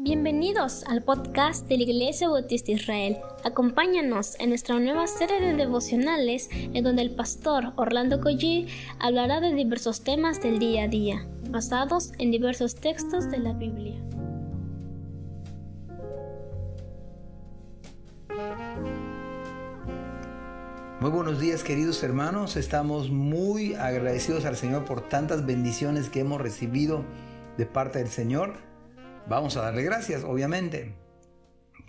Bienvenidos al podcast de la Iglesia Bautista Israel. Acompáñanos en nuestra nueva serie de devocionales en donde el pastor Orlando Collie hablará de diversos temas del día a día, basados en diversos textos de la Biblia. Muy buenos días queridos hermanos, estamos muy agradecidos al Señor por tantas bendiciones que hemos recibido de parte del Señor Vamos a darle gracias, obviamente.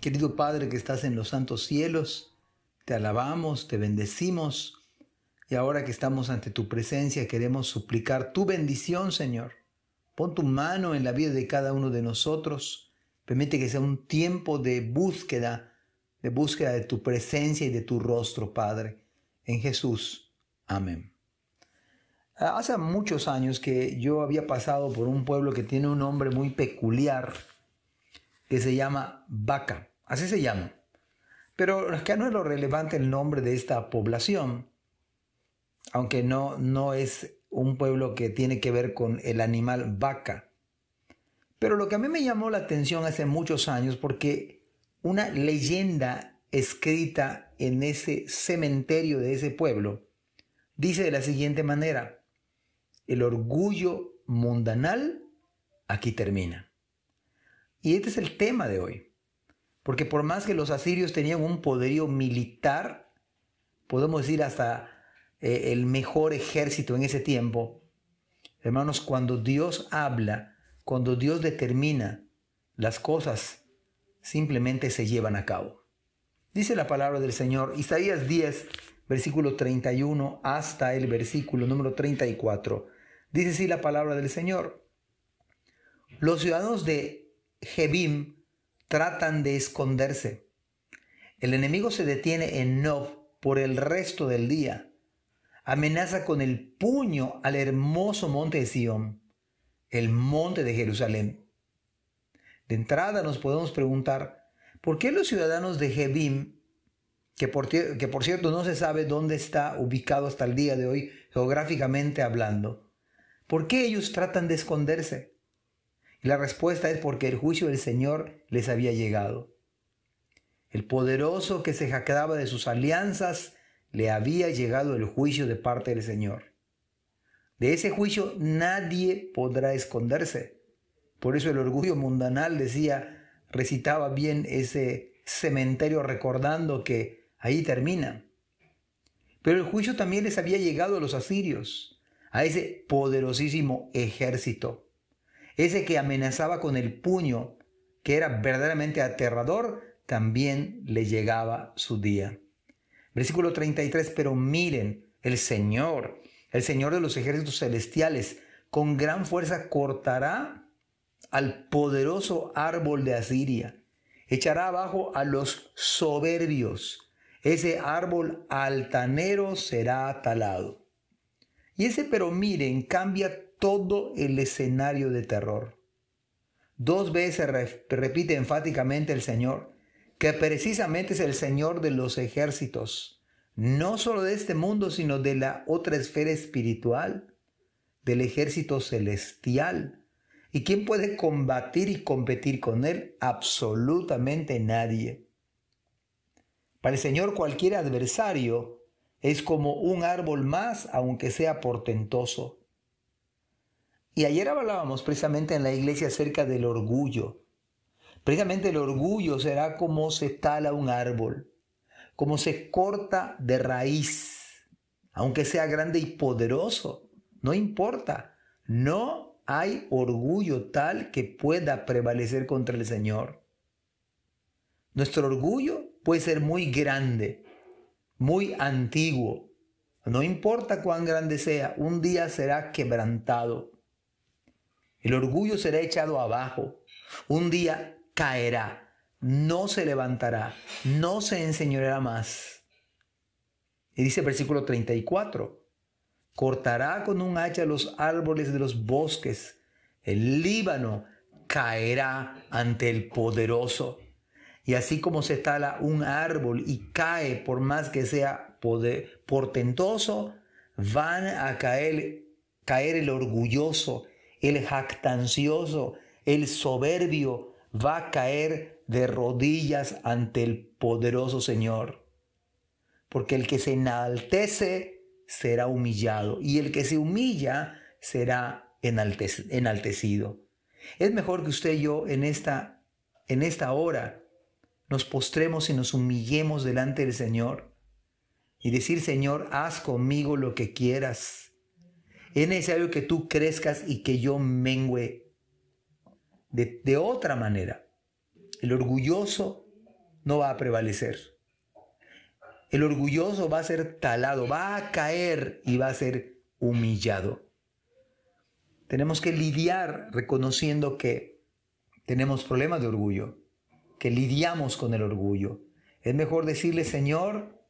Querido Padre que estás en los santos cielos, te alabamos, te bendecimos y ahora que estamos ante tu presencia queremos suplicar tu bendición, Señor. Pon tu mano en la vida de cada uno de nosotros. Permite que sea un tiempo de búsqueda, de búsqueda de tu presencia y de tu rostro, Padre. En Jesús. Amén. Hace muchos años que yo había pasado por un pueblo que tiene un nombre muy peculiar, que se llama Vaca, así se llama. Pero acá no es lo relevante el nombre de esta población, aunque no, no es un pueblo que tiene que ver con el animal vaca. Pero lo que a mí me llamó la atención hace muchos años, porque una leyenda escrita en ese cementerio de ese pueblo, dice de la siguiente manera, el orgullo mundanal aquí termina. Y este es el tema de hoy. Porque por más que los asirios tenían un poderío militar, podemos decir hasta eh, el mejor ejército en ese tiempo, hermanos, cuando Dios habla, cuando Dios determina las cosas, simplemente se llevan a cabo. Dice la palabra del Señor, Isaías 10, versículo 31 hasta el versículo número 34. Dice así la palabra del Señor. Los ciudadanos de Jebim tratan de esconderse. El enemigo se detiene en Nob por el resto del día. Amenaza con el puño al hermoso monte de Sión, el monte de Jerusalén. De entrada nos podemos preguntar, ¿por qué los ciudadanos de Jebim, que por, que por cierto no se sabe dónde está ubicado hasta el día de hoy geográficamente hablando, ¿Por qué ellos tratan de esconderse? Y la respuesta es porque el juicio del Señor les había llegado. El poderoso que se jactaba de sus alianzas le había llegado el juicio de parte del Señor. De ese juicio nadie podrá esconderse. Por eso el orgullo mundanal decía, recitaba bien ese cementerio recordando que ahí termina. Pero el juicio también les había llegado a los asirios a ese poderosísimo ejército, ese que amenazaba con el puño, que era verdaderamente aterrador, también le llegaba su día. Versículo 33, pero miren, el Señor, el Señor de los ejércitos celestiales, con gran fuerza cortará al poderoso árbol de Asiria, echará abajo a los soberbios, ese árbol altanero será talado. Y ese pero miren cambia todo el escenario de terror. Dos veces repite enfáticamente el Señor que precisamente es el Señor de los ejércitos, no solo de este mundo, sino de la otra esfera espiritual, del ejército celestial. ¿Y quién puede combatir y competir con Él? Absolutamente nadie. Para el Señor cualquier adversario es como un árbol más, aunque sea portentoso. Y ayer hablábamos precisamente en la iglesia acerca del orgullo. Precisamente el orgullo será como se tala un árbol, como se corta de raíz, aunque sea grande y poderoso, no importa. No hay orgullo tal que pueda prevalecer contra el Señor. Nuestro orgullo puede ser muy grande, muy antiguo. No importa cuán grande sea, un día será quebrantado. El orgullo será echado abajo. Un día caerá. No se levantará. No se enseñoreará más. Y dice versículo 34. Cortará con un hacha los árboles de los bosques. El Líbano caerá ante el poderoso. Y así como se tala un árbol y cae por más que sea portentoso, van a caer, caer el orgulloso, el jactancioso, el soberbio, va a caer de rodillas ante el poderoso Señor. Porque el que se enaltece será humillado y el que se humilla será enaltecido. Es mejor que usted y yo en esta, en esta hora nos postremos y nos humillemos delante del Señor y decir, Señor, haz conmigo lo que quieras. Es necesario que tú crezcas y que yo mengüe de, de otra manera. El orgulloso no va a prevalecer. El orgulloso va a ser talado, va a caer y va a ser humillado. Tenemos que lidiar reconociendo que tenemos problemas de orgullo, que lidiamos con el orgullo. Es mejor decirle, Señor,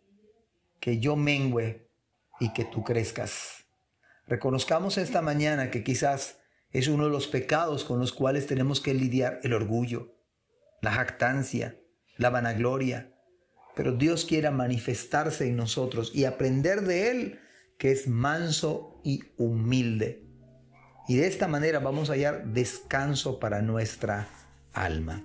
que yo mengüe y que tú crezcas. Reconozcamos esta mañana que quizás es uno de los pecados con los cuales tenemos que lidiar el orgullo, la jactancia, la vanagloria. Pero Dios quiera manifestarse en nosotros y aprender de Él que es manso y humilde. Y de esta manera vamos a hallar descanso para nuestra alma.